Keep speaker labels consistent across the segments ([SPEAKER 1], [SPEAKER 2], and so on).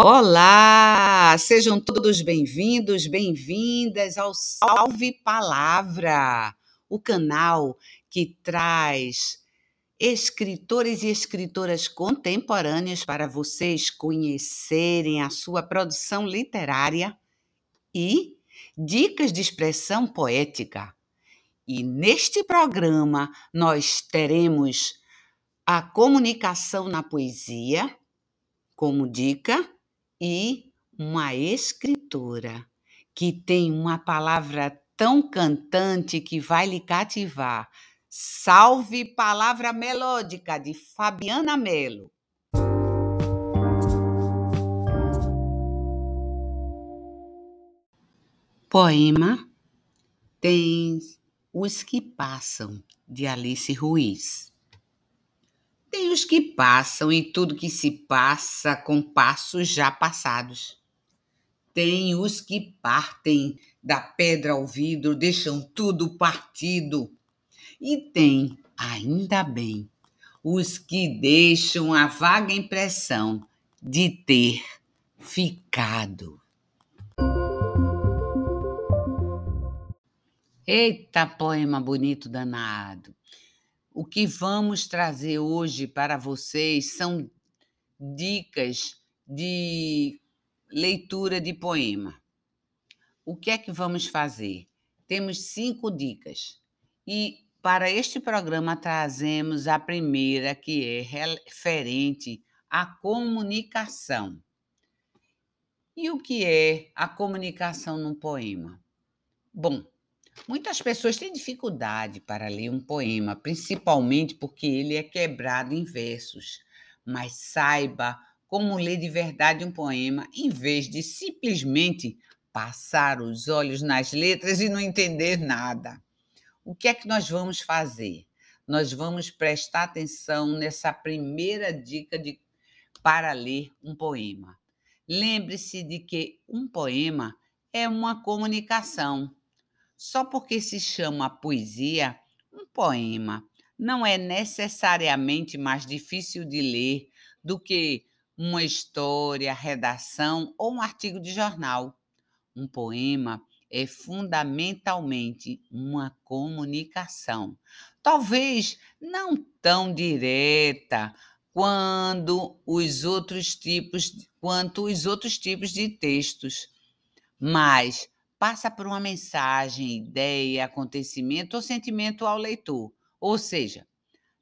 [SPEAKER 1] Olá! Sejam todos bem-vindos, bem-vindas ao Salve Palavra, o canal que traz escritores e escritoras contemporâneos para vocês conhecerem a sua produção literária e dicas de expressão poética. E neste programa nós teremos a comunicação na poesia como dica e uma escritora que tem uma palavra tão cantante que vai lhe cativar. Salve Palavra Melódica de Fabiana Melo. Poema tem Os que Passam, de Alice Ruiz. Tem os que passam e tudo que se passa com passos já passados. Tem os que partem da pedra ao vidro, deixam tudo partido. E tem, ainda bem, os que deixam a vaga impressão de ter ficado. Eita, poema bonito danado! O que vamos trazer hoje para vocês são dicas de leitura de poema. O que é que vamos fazer? Temos cinco dicas e para este programa trazemos a primeira, que é referente à comunicação. E o que é a comunicação no poema? Bom, Muitas pessoas têm dificuldade para ler um poema, principalmente porque ele é quebrado em versos. Mas saiba como ler de verdade um poema, em vez de simplesmente passar os olhos nas letras e não entender nada. O que é que nós vamos fazer? Nós vamos prestar atenção nessa primeira dica de, para ler um poema. Lembre-se de que um poema é uma comunicação só porque se chama poesia, um poema não é necessariamente mais difícil de ler do que uma história, redação ou um artigo de jornal. Um poema é fundamentalmente uma comunicação. Talvez não tão direta quando os outros tipos, quanto os outros tipos de textos, mas passa por uma mensagem, ideia, acontecimento ou sentimento ao leitor. Ou seja,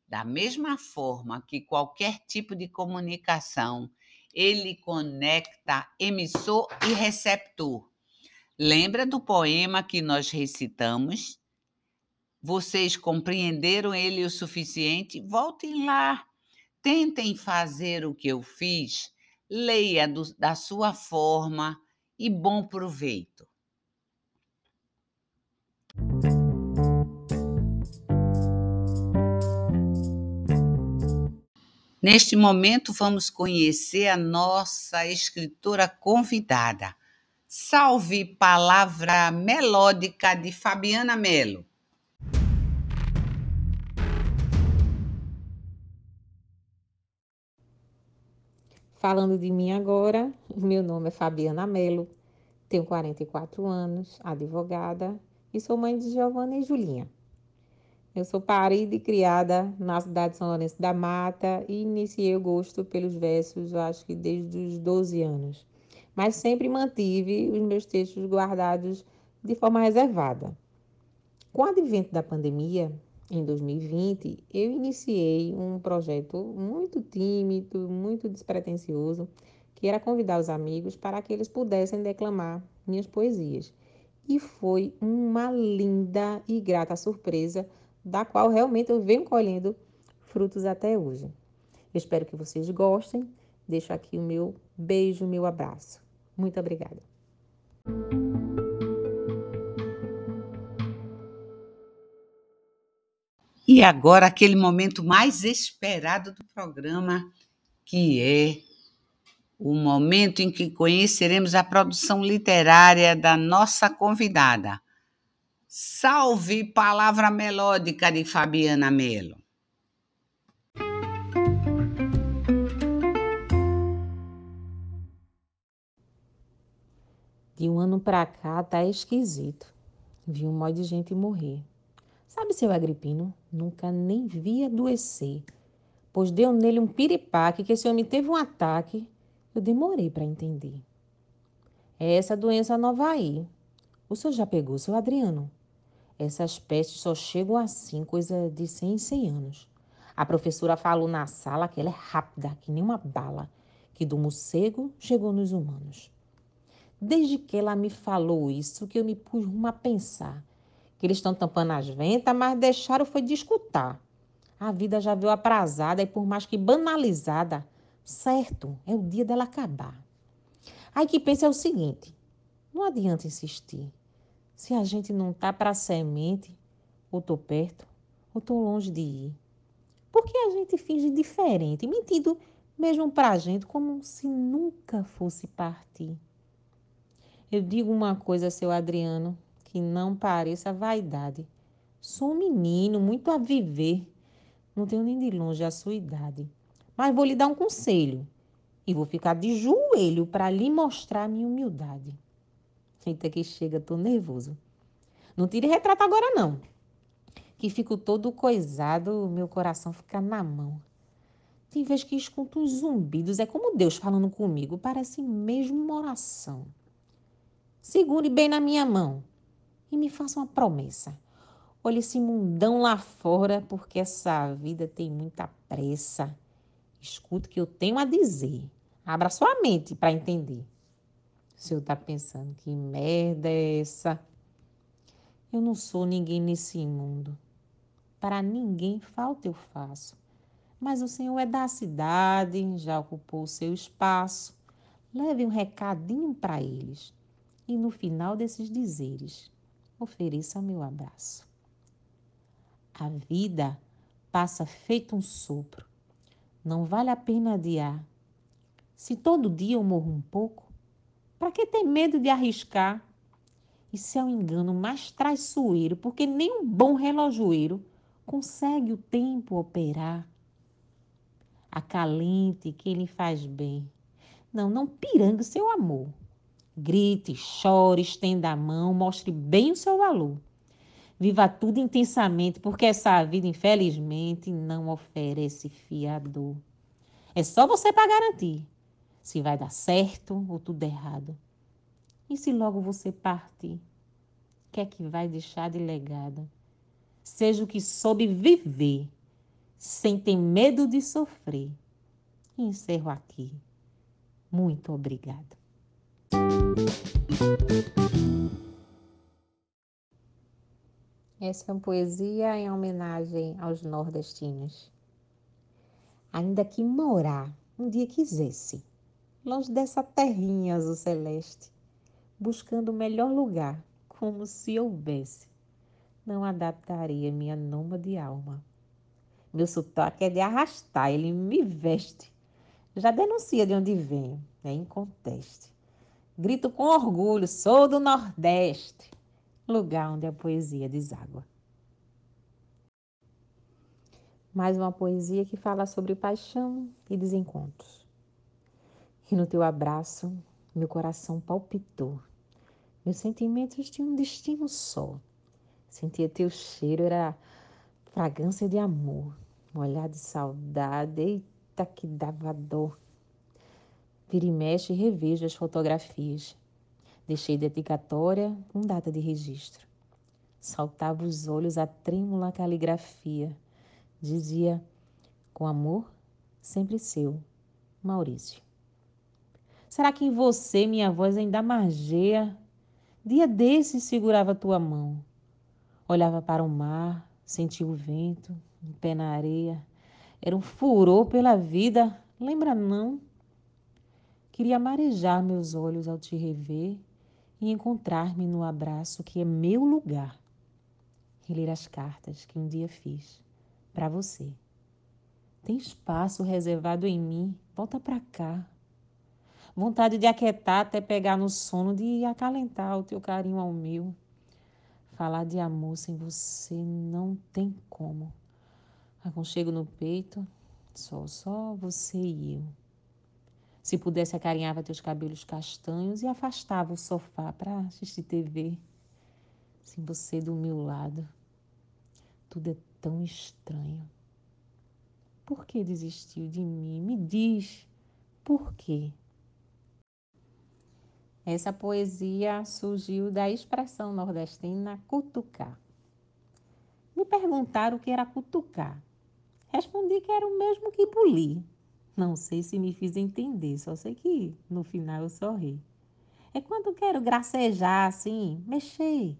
[SPEAKER 1] da mesma forma que qualquer tipo de comunicação, ele conecta emissor e receptor. Lembra do poema que nós recitamos? Vocês compreenderam ele o suficiente? Voltem lá. Tentem fazer o que eu fiz. Leia do, da sua forma e bom proveito. Neste momento, vamos conhecer a nossa escritora convidada. Salve Palavra Melódica de Fabiana Melo.
[SPEAKER 2] Falando de mim agora, meu nome é Fabiana Melo, tenho 44 anos, advogada e sou mãe de Giovana e Julinha. Eu sou parida e criada na cidade de São Lourenço da Mata e iniciei o gosto pelos versos, acho que desde os 12 anos. Mas sempre mantive os meus textos guardados de forma reservada. Com o advento da pandemia, em 2020, eu iniciei um projeto muito tímido, muito despretensioso, que era convidar os amigos para que eles pudessem declamar minhas poesias. E foi uma linda e grata surpresa da qual realmente eu venho colhendo frutos até hoje. Espero que vocês gostem. Deixo aqui o meu beijo, o meu abraço. Muito obrigada.
[SPEAKER 1] E agora aquele momento mais esperado do programa, que é o momento em que conheceremos a produção literária da nossa convidada, Salve Palavra Melódica de Fabiana Melo.
[SPEAKER 2] De um ano pra cá tá esquisito. Vi um monte de gente morrer. Sabe, seu Agripino, nunca nem vi adoecer. Pois deu nele um piripaque que esse homem teve um ataque. Eu demorei para entender. É essa doença nova aí. O senhor já pegou, seu Adriano? Essas pestes só chegam assim, coisa de 100 em 100 anos. A professora falou na sala que ela é rápida, que nem uma bala, que do morcego chegou nos humanos. Desde que ela me falou isso, que eu me pus rumo a pensar. Que eles estão tampando as ventas, mas deixaram foi de escutar. A vida já veio aprazada e por mais que banalizada, certo, é o dia dela acabar. Aí que pensa é o seguinte, não adianta insistir. Se a gente não tá para semente, ou tô perto, ou tô longe de ir. Por que a gente finge diferente, mentindo mesmo pra gente como se nunca fosse partir? Eu digo uma coisa, seu Adriano, que não pareça vaidade. Sou um menino, muito a viver. Não tenho nem de longe a sua idade. Mas vou lhe dar um conselho. E vou ficar de joelho para lhe mostrar minha humildade. Eita que chega, tô nervoso. Não tire retrato agora não. Que fico todo coisado, meu coração fica na mão. Tem vez que escuto uns zumbidos, é como Deus falando comigo, parece mesmo uma oração. Segure bem na minha mão e me faça uma promessa. Olhe esse mundão lá fora, porque essa vida tem muita pressa. Escute o que eu tenho a dizer. Abra sua mente para entender. O senhor está pensando, que merda é essa? Eu não sou ninguém nesse mundo. Para ninguém falta eu faço. Mas o senhor é da cidade, já ocupou o seu espaço. Leve um recadinho para eles e no final desses dizeres, ofereça meu abraço. A vida passa feito um sopro. Não vale a pena adiar. Se todo dia eu morro um pouco, para que ter medo de arriscar? Isso é um engano mais traiçoeiro, porque nem um bom relojoeiro consegue o tempo operar. Acalente quem lhe faz bem. Não, não pirangue seu amor. Grite, chore, estenda a mão, mostre bem o seu valor. Viva tudo intensamente, porque essa vida, infelizmente, não oferece fiador. É só você para garantir se vai dar certo ou tudo errado. E se logo você partir, o que é que vai deixar de legado? Seja o que soube viver, sem ter medo de sofrer. E encerro aqui. Muito obrigada. Essa é uma poesia em homenagem aos nordestinos. Ainda que morar um dia quisesse, longe dessa terrinha azul celeste, buscando o melhor lugar, como se houvesse, não adaptaria minha de alma. Meu sotaque é de arrastar, ele me veste. Já denuncia de onde venho, é inconteste. Grito com orgulho, sou do Nordeste, lugar onde a poesia deságua. Mais uma poesia que fala sobre paixão e desencontros. E no teu abraço, meu coração palpitou. Meus sentimentos tinham um destino só. Sentia teu cheiro, era fragrância de amor, um olhar de saudade, eita que dava dor. Vira e mexe e revejo as fotografias. Deixei dedicatória com data de registro. Saltava os olhos a trêmula caligrafia. Dizia, com amor, sempre seu, Maurício. Será que em você minha voz ainda margeia? Dia desses segurava tua mão. Olhava para o mar, sentia o vento, um pé na areia. Era um furor pela vida, lembra não? Queria marejar meus olhos ao te rever e encontrar-me no abraço que é meu lugar. E ler as cartas que um dia fiz para você. Tem espaço reservado em mim, volta para cá. Vontade de aquietar até pegar no sono, de acalentar o teu carinho ao meu. Falar de amor sem você não tem como. Aconchego no peito, só, só você e eu. Se pudesse, acarinhava teus cabelos castanhos e afastava o sofá para assistir TV. Sem você do meu lado. Tudo é tão estranho. Por que desistiu de mim? Me diz, por quê? Essa poesia surgiu da expressão nordestina cutucar. Me perguntaram o que era cutucar. Respondi que era o mesmo que bulir. Não sei se me fiz entender, só sei que no final eu sorri. É quando quero gracejar assim, mexer,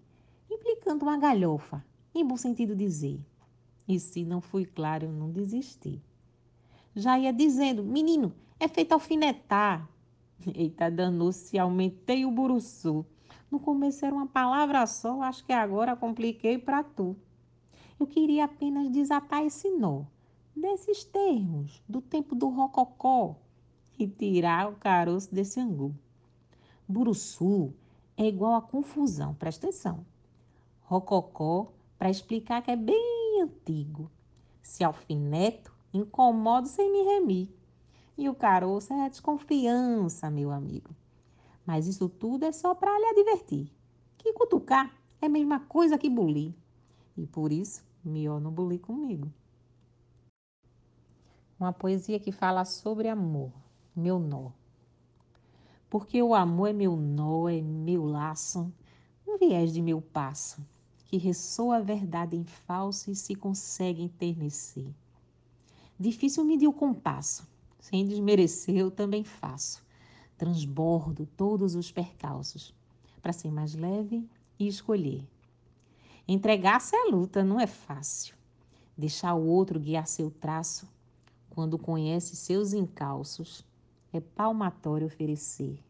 [SPEAKER 2] implicando uma galhofa, em bom sentido dizer. E se não fui claro, eu não desisti. Já ia dizendo, menino, é feito alfinetar. Eita, danou-se, aumentei o buruçu. No começo era uma palavra só, acho que agora compliquei para tu. Eu queria apenas desatar esse nó desses termos, do tempo do rococó, e tirar o caroço desse angu. Buruçu é igual a confusão, presta atenção. Rococó, para explicar que é bem antigo. Se alfineto, incomodo sem me remir. E o caroço é a desconfiança, meu amigo. Mas isso tudo é só para lhe advertir. Que cutucar é a mesma coisa que bulir. E por isso, melhor não bulir comigo. Uma poesia que fala sobre amor, meu nó. Porque o amor é meu nó, é meu laço, um viés de meu passo, que ressoa a verdade em falso e se consegue enternecer. Difícil medir o compasso, sem desmerecer eu também faço. Transbordo todos os percalços, para ser mais leve e escolher. Entregar-se à luta não é fácil. Deixar o outro guiar seu traço quando conhece seus encalços, é palmatório oferecer.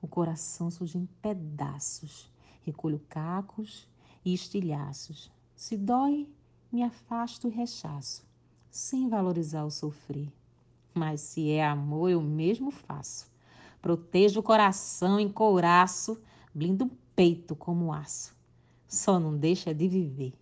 [SPEAKER 2] O coração surge em pedaços, recolho cacos e estilhaços. Se dói, me afasto e rechaço, sem valorizar o sofrer. Mas se é amor, eu mesmo faço. Protejo o coração em couraço, blindo o peito como aço. Só não deixa de viver.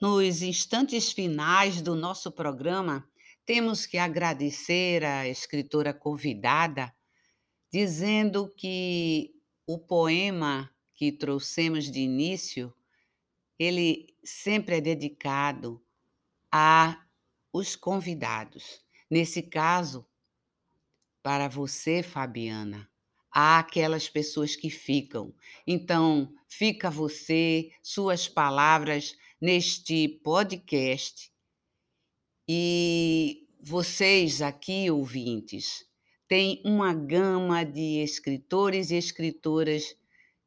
[SPEAKER 1] Nos instantes finais do nosso programa, temos que agradecer a escritora convidada, dizendo que o poema que trouxemos de início, ele sempre é dedicado a os convidados. Nesse caso, para você, Fabiana, há aquelas pessoas que ficam. Então, fica você, suas palavras neste podcast. E vocês aqui, ouvintes, têm uma gama de escritores e escritoras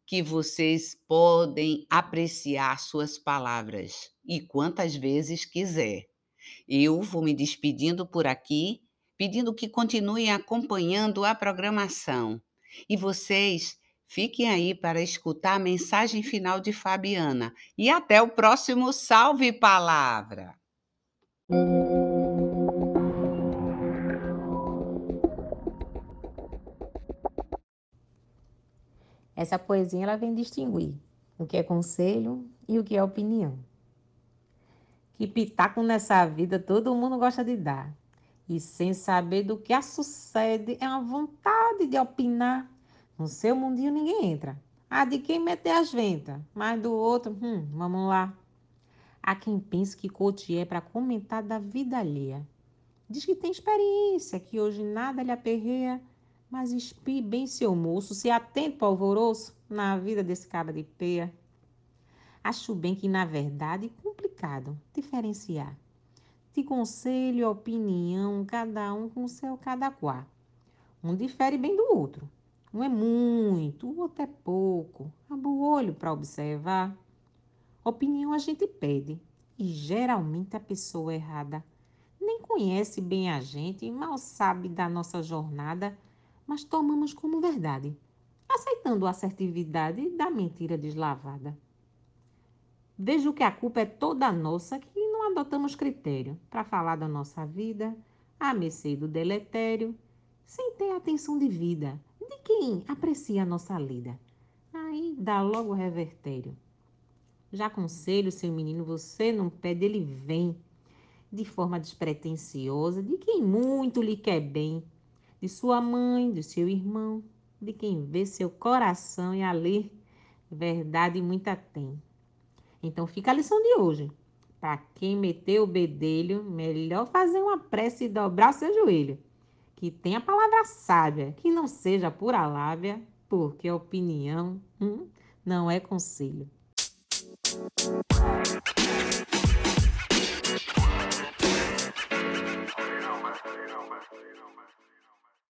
[SPEAKER 1] que vocês podem apreciar suas palavras e quantas vezes quiser. Eu vou me despedindo por aqui, pedindo que continuem acompanhando a programação. E vocês Fiquem aí para escutar a mensagem final de Fabiana. E até o próximo Salve Palavra!
[SPEAKER 2] Essa poesia ela vem distinguir o que é conselho e o que é opinião. Que pitaco nessa vida todo mundo gosta de dar. E sem saber do que a sucede, é uma vontade de opinar no seu mundinho ninguém entra. Ah, de quem meter as ventas, mas do outro, hum, vamos lá. Há quem pense que coach é para comentar da vida alheia. Diz que tem experiência, que hoje nada lhe aperreia, mas espie bem seu moço, se atento ao alvoroço na vida desse cara de peia. Acho bem que, na verdade, é complicado diferenciar. De conselho opinião, cada um com seu cada qual. Um difere bem do outro. Um é muito, o outro é pouco. Abra o olho para observar. Opinião a gente pede e geralmente a pessoa errada nem conhece bem a gente e mal sabe da nossa jornada, mas tomamos como verdade, aceitando a assertividade da mentira deslavada. Vejo que a culpa é toda nossa que não adotamos critério para falar da nossa vida, a mercê do deletério, sem ter atenção de vida de quem aprecia a nossa lida. Aí dá logo o revertério. Já aconselho, seu menino, você não pede, ele vem. de forma despretensiosa, de quem muito lhe quer bem, de sua mãe, de seu irmão, de quem vê seu coração e ali verdade muita tem. Então fica a lição de hoje. Para quem meteu o bedelho, melhor fazer uma prece e dobrar seu joelho. Que tenha palavra sábia, que não seja pura lábia, porque opinião hum, não é conselho.